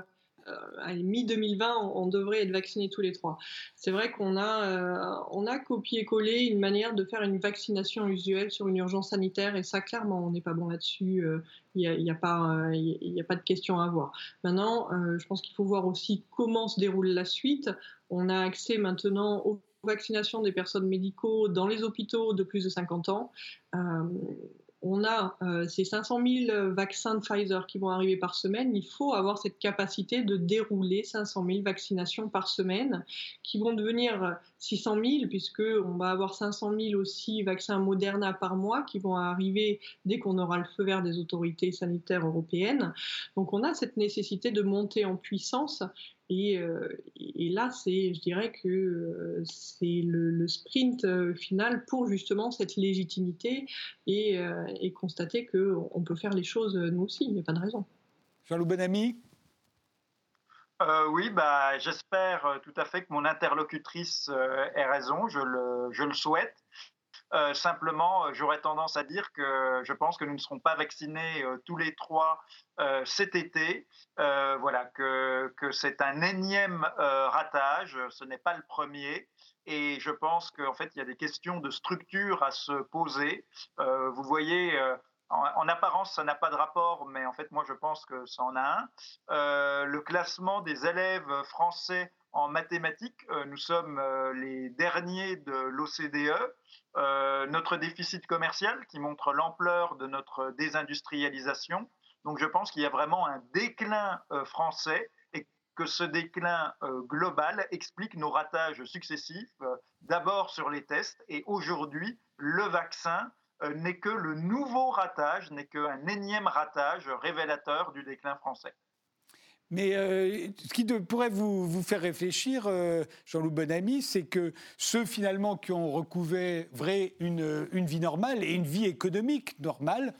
à mi-2020, on, devrait être vaccinés tous les trois. C'est vrai qu'on a, euh, on a copié-collé une manière de faire une vaccination usuelle sur une urgence sanitaire, et ça, clairement, on n'est pas bon là-dessus. Il n'y a, a, pas, il a pas de question à avoir. Maintenant, euh, je pense qu'il faut voir aussi comment se déroule la suite. On a accès maintenant aux vaccinations des personnes médicaux dans les hôpitaux de plus de 50 ans. Euh, on a euh, ces 500 000 vaccins de Pfizer qui vont arriver par semaine, il faut avoir cette capacité de dérouler 500 000 vaccinations par semaine, qui vont devenir 600 000, puisqu'on va avoir 500 000 aussi vaccins Moderna par mois qui vont arriver dès qu'on aura le feu vert des autorités sanitaires européennes. Donc on a cette nécessité de monter en puissance euh, et, là, c'est, je dirais que euh, c'est le, sprint euh, final pour justement cette légitimité et, constater qu'on peut faire les choses nous aussi, il n'y a pas de raison. Jean-Loup Benami oui, bah, j'espère tout à fait que mon interlocutrice ait raison, je le, je le souhaite. Euh, simplement, euh, j'aurais tendance à dire que je pense que nous ne serons pas vaccinés euh, tous les trois cet été. voilà, que, que c'est un énième ratage, ce n'est pas le premier. Et je pense qu'en fait, il y a des questions de structure à se poser. vous voyez, en, apparence, ça n'a pas de rapport, mais en fait, moi, je pense que ça en a un. le classement des élèves français en mathématiques, nous sommes les derniers de l'OCDE. Euh, notre déficit commercial qui montre l'ampleur de notre désindustrialisation. Donc je pense qu'il y a vraiment un déclin euh, français et que ce déclin euh, global explique nos ratages successifs, d'abord sur les tests et aujourd'hui le vaccin n'est que le nouveau ratage, n'est qu'un énième ratage révélateur du déclin français. Mais euh, ce qui pourrait vous, vous, faire réfléchir, euh, Jean-Loup Bonamy, c'est que ceux finalement qui ont recouvré une, une, vie normale et une vie économique normale,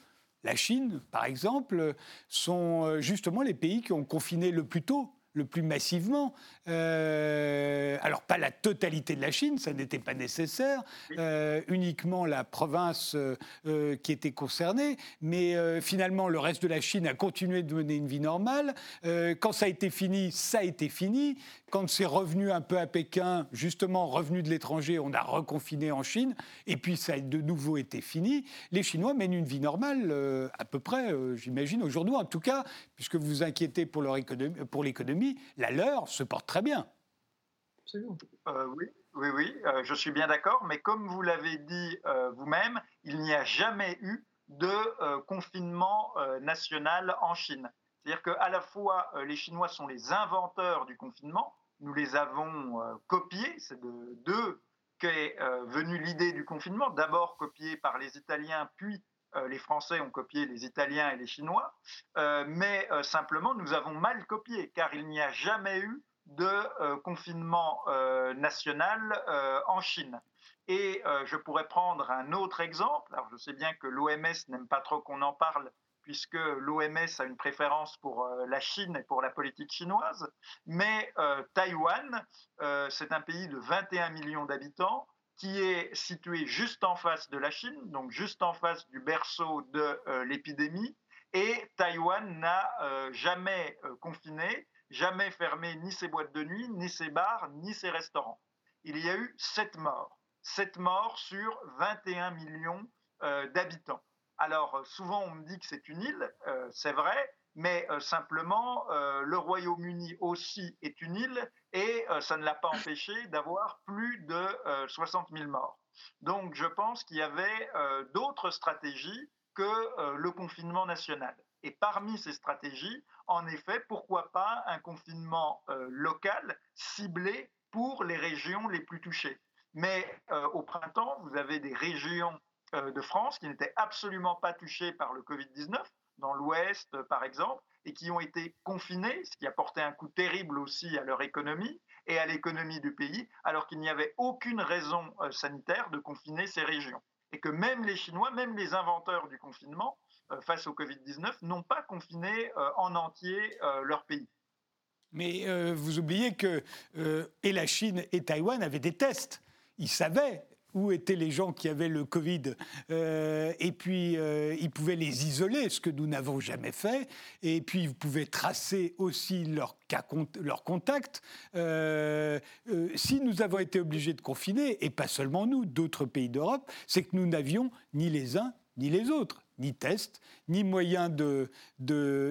la Chine par exemple, sont euh, justement les pays qui ont confiné le plus tôt le plus massivement. Euh, alors pas la totalité de la Chine, ça n'était pas nécessaire, euh, uniquement la province euh, qui était concernée, mais finalement le reste de la Chine a continué de mener une vie normale. quand ça a été fini, ça a été fini. Quand c'est revenu un peu à Pékin, justement revenu de l'étranger, on a reconfiné en Chine, et puis ça a de nouveau été fini. Les Chinois mènent une vie normale, à peu près, j'imagine, aujourd'hui en tout cas, puisque vous vous inquiétez pour l'économie la leur se porte très bien. Euh, oui, oui, oui, euh, je suis bien d'accord, mais comme vous l'avez dit euh, vous-même, il n'y a jamais eu de confinement national en Chine. C'est-à-dire qu'à la fois les Chinois sont les inventeurs du confinement, nous les avons copiés, c'est de d'eux qu'est venue l'idée du confinement, d'abord copiée par les Italiens, puis les Français ont copié les Italiens et les Chinois, mais simplement nous avons mal copié, car il n'y a jamais eu de confinement national en Chine. Et je pourrais prendre un autre exemple. Alors je sais bien que l'OMS n'aime pas trop qu'on en parle puisque l'OMS a une préférence pour euh, la Chine et pour la politique chinoise. Mais euh, Taïwan, euh, c'est un pays de 21 millions d'habitants qui est situé juste en face de la Chine, donc juste en face du berceau de l'épidémie. Et Taïwan n'a jamais confiné, jamais fermé ni ses boîtes de nuit, ni ses bars, ni ses restaurants. Il y a eu 7 morts. 7 morts sur 21 millions d'habitants. Alors, euh, souvent, on me dit que c'est une île, euh, c'est vrai, mais euh, simplement, le Royaume-Uni aussi est une île et ça ne l'a pas empêché d'avoir plus de 60 000 morts. Donc, je pense qu'il y avait d'autres stratégies que le confinement national. Et parmi ces stratégies, en effet, pourquoi pas un confinement local ciblé pour les régions les plus touchées. Mais au printemps, vous avez des régions euh, de France qui n'étaient absolument pas touchés par le Covid-19, dans l'Ouest euh, par exemple, et qui ont été confinés, ce qui a porté un coup terrible aussi à leur économie et à l'économie du pays, alors qu'il n'y avait aucune raison euh, sanitaire de confiner ces régions. Et que même les Chinois, même les inventeurs du confinement, face au Covid-19, n'ont pas confiné en entier leur pays. Mais vous oubliez que et la Chine et Taïwan avaient des tests. Ils savaient où étaient les gens qui avaient le Covid. Euh, et puis, euh, ils pouvaient les isoler, ce que nous n'avons jamais fait. Et puis, vous pouvez tracer aussi leurs leur contact. Euh, si nous avons été obligés de confiner, et pas seulement nous, d'autres pays d'Europe, c'est que nous n'avions ni les uns ni les autres ni test, ni moyen de,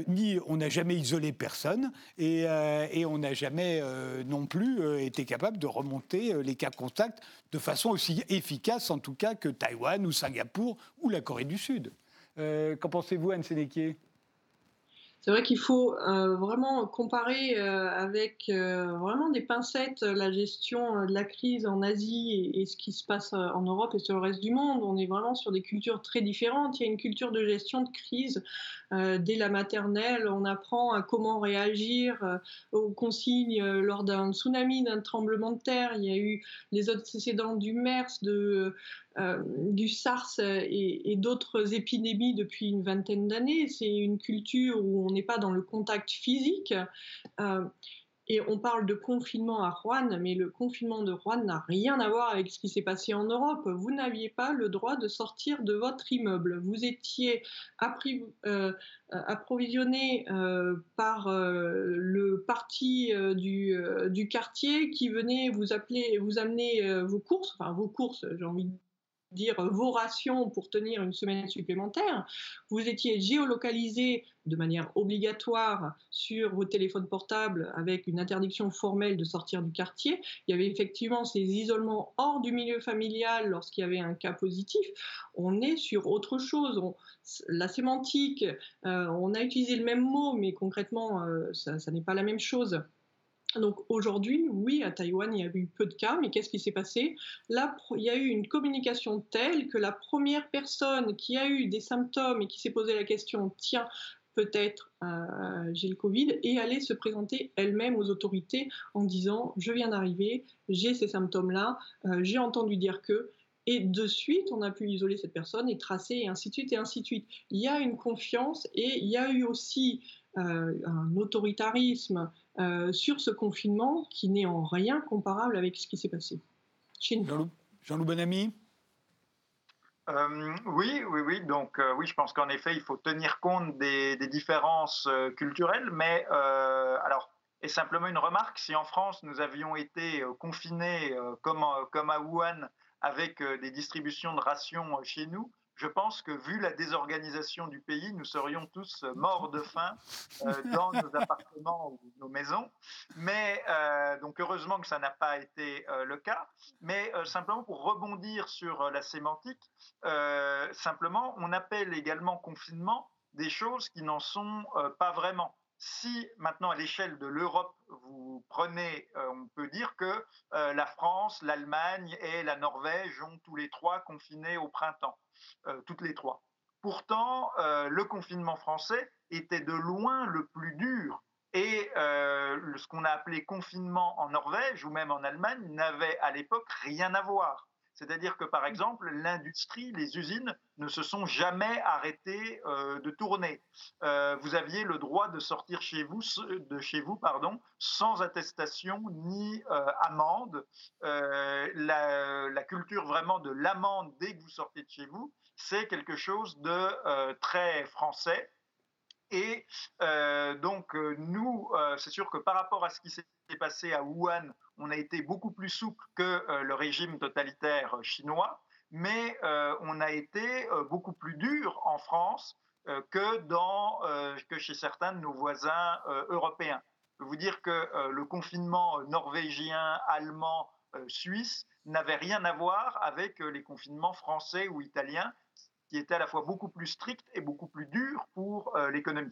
ni on n'a jamais isolé personne et, euh, on n'a jamais euh, non plus euh, été capable de remonter les cas contacts de façon aussi efficace en tout cas que Taïwan ou Singapour ou la Corée du Sud. Qu'en pensez-vous, Anne Sénéquier? C'est vrai qu'il faut euh, vraiment comparer euh, avec euh, vraiment des pincettes la gestion de la crise en Asie et, ce qui se passe en Europe et sur le reste du monde. On est vraiment sur des cultures très différentes. Il y a une culture de gestion de crise dès la maternelle. On apprend à comment réagir aux consignes lors d'un tsunami, d'un tremblement de terre. Il y a eu les antécédents du MERS, de du SARS et, d'autres épidémies depuis une vingtaine d'années. C'est une culture où on n'est pas dans le contact physique. Euh, et on parle de confinement à Rouen, mais le confinement de Rouen n'a rien à voir avec ce qui s'est passé en Europe. Vous n'aviez pas le droit de sortir de votre immeuble. Vous étiez euh, approvisionné par le parti du, du, quartier qui venait vous appeler, vous amener vos courses, enfin vos courses, j'ai envie de dire vos rations pour tenir une semaine supplémentaire. Vous étiez géolocalisé de manière obligatoire sur vos téléphones portables avec une interdiction formelle de sortir du quartier. Il y avait effectivement ces isolements hors du milieu familial lorsqu'il y avait un cas positif. On est sur autre chose. la sémantique, euh, on a utilisé le même mot, mais concrètement, euh, ça n'est pas la même chose. Donc aujourd'hui, oui, à Taïwan, il y a eu peu de cas, mais qu'est-ce qui s'est passé? Là, il y a eu une communication telle que la première personne qui a eu des symptômes et qui s'est posé la question, tiens, peut-être euh, j'ai le Covid, est allée se présenter elle-même aux autorités en disant, je viens d'arriver, j'ai ces symptômes-là, euh, j'ai entendu dire que, et de suite, on a pu isoler cette personne et tracer, et ainsi de suite, et ainsi de suite. Il y a une confiance et il y a eu aussi euh, un autoritarisme euh, sur ce confinement qui n'est en rien comparable avec ce qui s'est passé. Jean-Loup Bonamy euh, oui, oui, oui. Donc, oui, je pense qu'en effet, il faut tenir compte des, différences culturelles. Mais, alors, et simplement une remarque si en France, nous avions été confinés comme, comme à Wuhan avec des distributions de rations chez nous, je pense que vu la désorganisation du pays, nous serions tous morts de faim euh, dans nos appartements ou nos maisons. Mais euh, donc heureusement que ça n'a pas été euh, le cas. Mais simplement pour rebondir sur la sémantique, simplement on appelle également confinement des choses qui n'en sont pas vraiment. Si maintenant à l'échelle de l'Europe, vous prenez, on peut dire que la France, l'Allemagne et la Norvège ont tous les trois confiné au printemps. Euh, toutes les trois. Pourtant, le confinement français était de loin le plus dur et ce qu'on a appelé confinement en Norvège ou même en Allemagne n'avait à l'époque rien à voir. C'est-à-dire que, par exemple, l'industrie, les usines ne se sont jamais arrêtées euh, de tourner. Euh, vous aviez le droit de sortir de chez vous pardon, sans attestation ni euh, amende. La, culture vraiment de l'amende dès que vous sortez de chez vous, c'est quelque chose de très français. Et donc, nous, c'est sûr que par rapport à ce qui s'est passé à Wuhan, on a été beaucoup plus souple que euh, le régime totalitaire chinois, mais euh, on a été euh, beaucoup plus dur en France que, que chez certains de nos voisins européens. Je peux vous dire que le confinement norvégien, allemand, suisse n'avait rien à voir avec les confinements français ou italiens, qui étaient à la fois beaucoup plus stricts et beaucoup plus durs pour l'économie.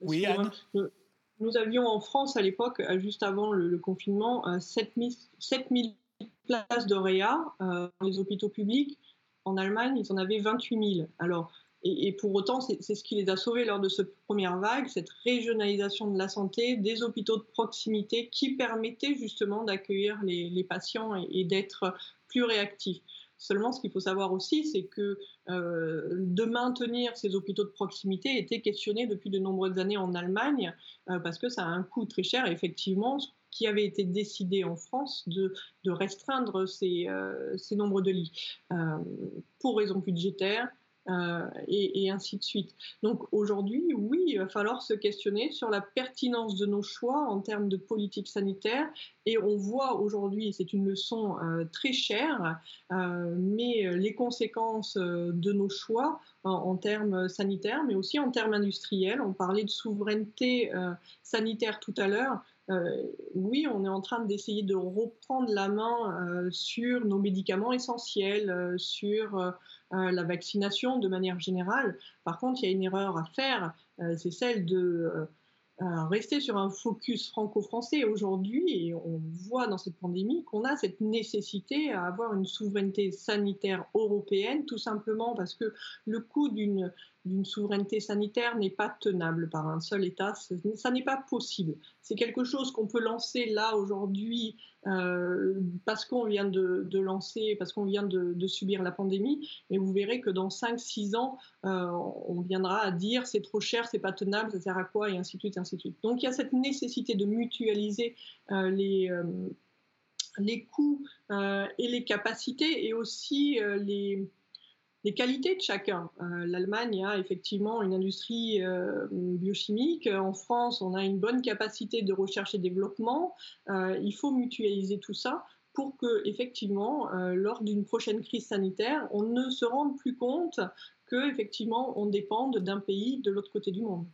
Oui, Anne nous avions en France à l'époque, euh, juste avant le, confinement, 7000 euh, places de réa euh, dans les hôpitaux publics. En Allemagne, ils en avaient 28 000. Alors, et, pour autant, c'est ce qui les a sauvés lors de cette première vague, cette régionalisation de la santé, des hôpitaux de proximité qui permettaient justement d'accueillir les, patients et d'être plus réactifs. Seulement, ce qu'il faut savoir aussi, c'est que euh, de maintenir ces hôpitaux de proximité était questionné depuis de nombreuses années en Allemagne, euh, parce que ça a un coût très cher. effectivement, ce qui avait été décidé en France de, restreindre ces, euh, ces, nombres de lits pour raisons budgétaires, euh, et, ainsi de suite. Donc aujourd'hui, oui, il va falloir se questionner sur la pertinence de nos choix en termes de politique sanitaire. Et on voit aujourd'hui, c'est une leçon euh, très chère, euh, mais les conséquences de nos choix en, termes sanitaires, mais aussi en termes industriels. On parlait de souveraineté sanitaire tout à l'heure. Oui, on est en train d'essayer de reprendre la main sur nos médicaments essentiels, sur euh, la vaccination de manière générale. Par contre, il y a une erreur à faire, euh, c'est celle de euh, rester sur un focus franco-français aujourd'hui, on voit dans cette pandémie qu'on a cette nécessité à avoir une souveraineté sanitaire européenne, tout simplement parce que le coût d'une d'une souveraineté sanitaire n'est pas tenable par un seul État. Ça n'est pas possible. C'est quelque chose qu'on peut lancer là aujourd'hui euh, parce qu'on vient de, lancer, parce qu'on vient de, subir la pandémie. Mais vous verrez que dans 5-6 ans, euh, on viendra à dire c'est trop cher, c'est pas tenable, ça sert à quoi, et ainsi de suite, ainsi de suite. Donc il y a cette nécessité de mutualiser euh, les les coûts et les capacités et aussi les, les qualités de chacun. Euh, L'Allemagne a effectivement une industrie euh, biochimique. En France, on a une bonne capacité de recherche et développement. Euh, il faut mutualiser tout ça pour que, effectivement, lors d'une prochaine crise sanitaire, on ne se rende plus compte que, effectivement, on dépende d'un pays de l'autre côté du monde.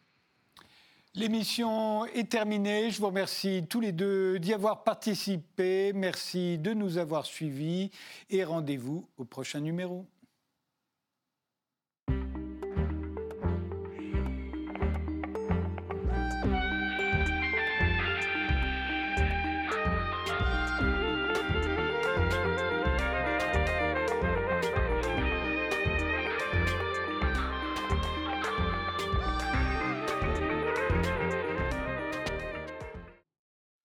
L'émission est terminée. Je vous remercie tous les deux d'y avoir participé. Merci de nous avoir suivis et rendez-vous au prochain numéro.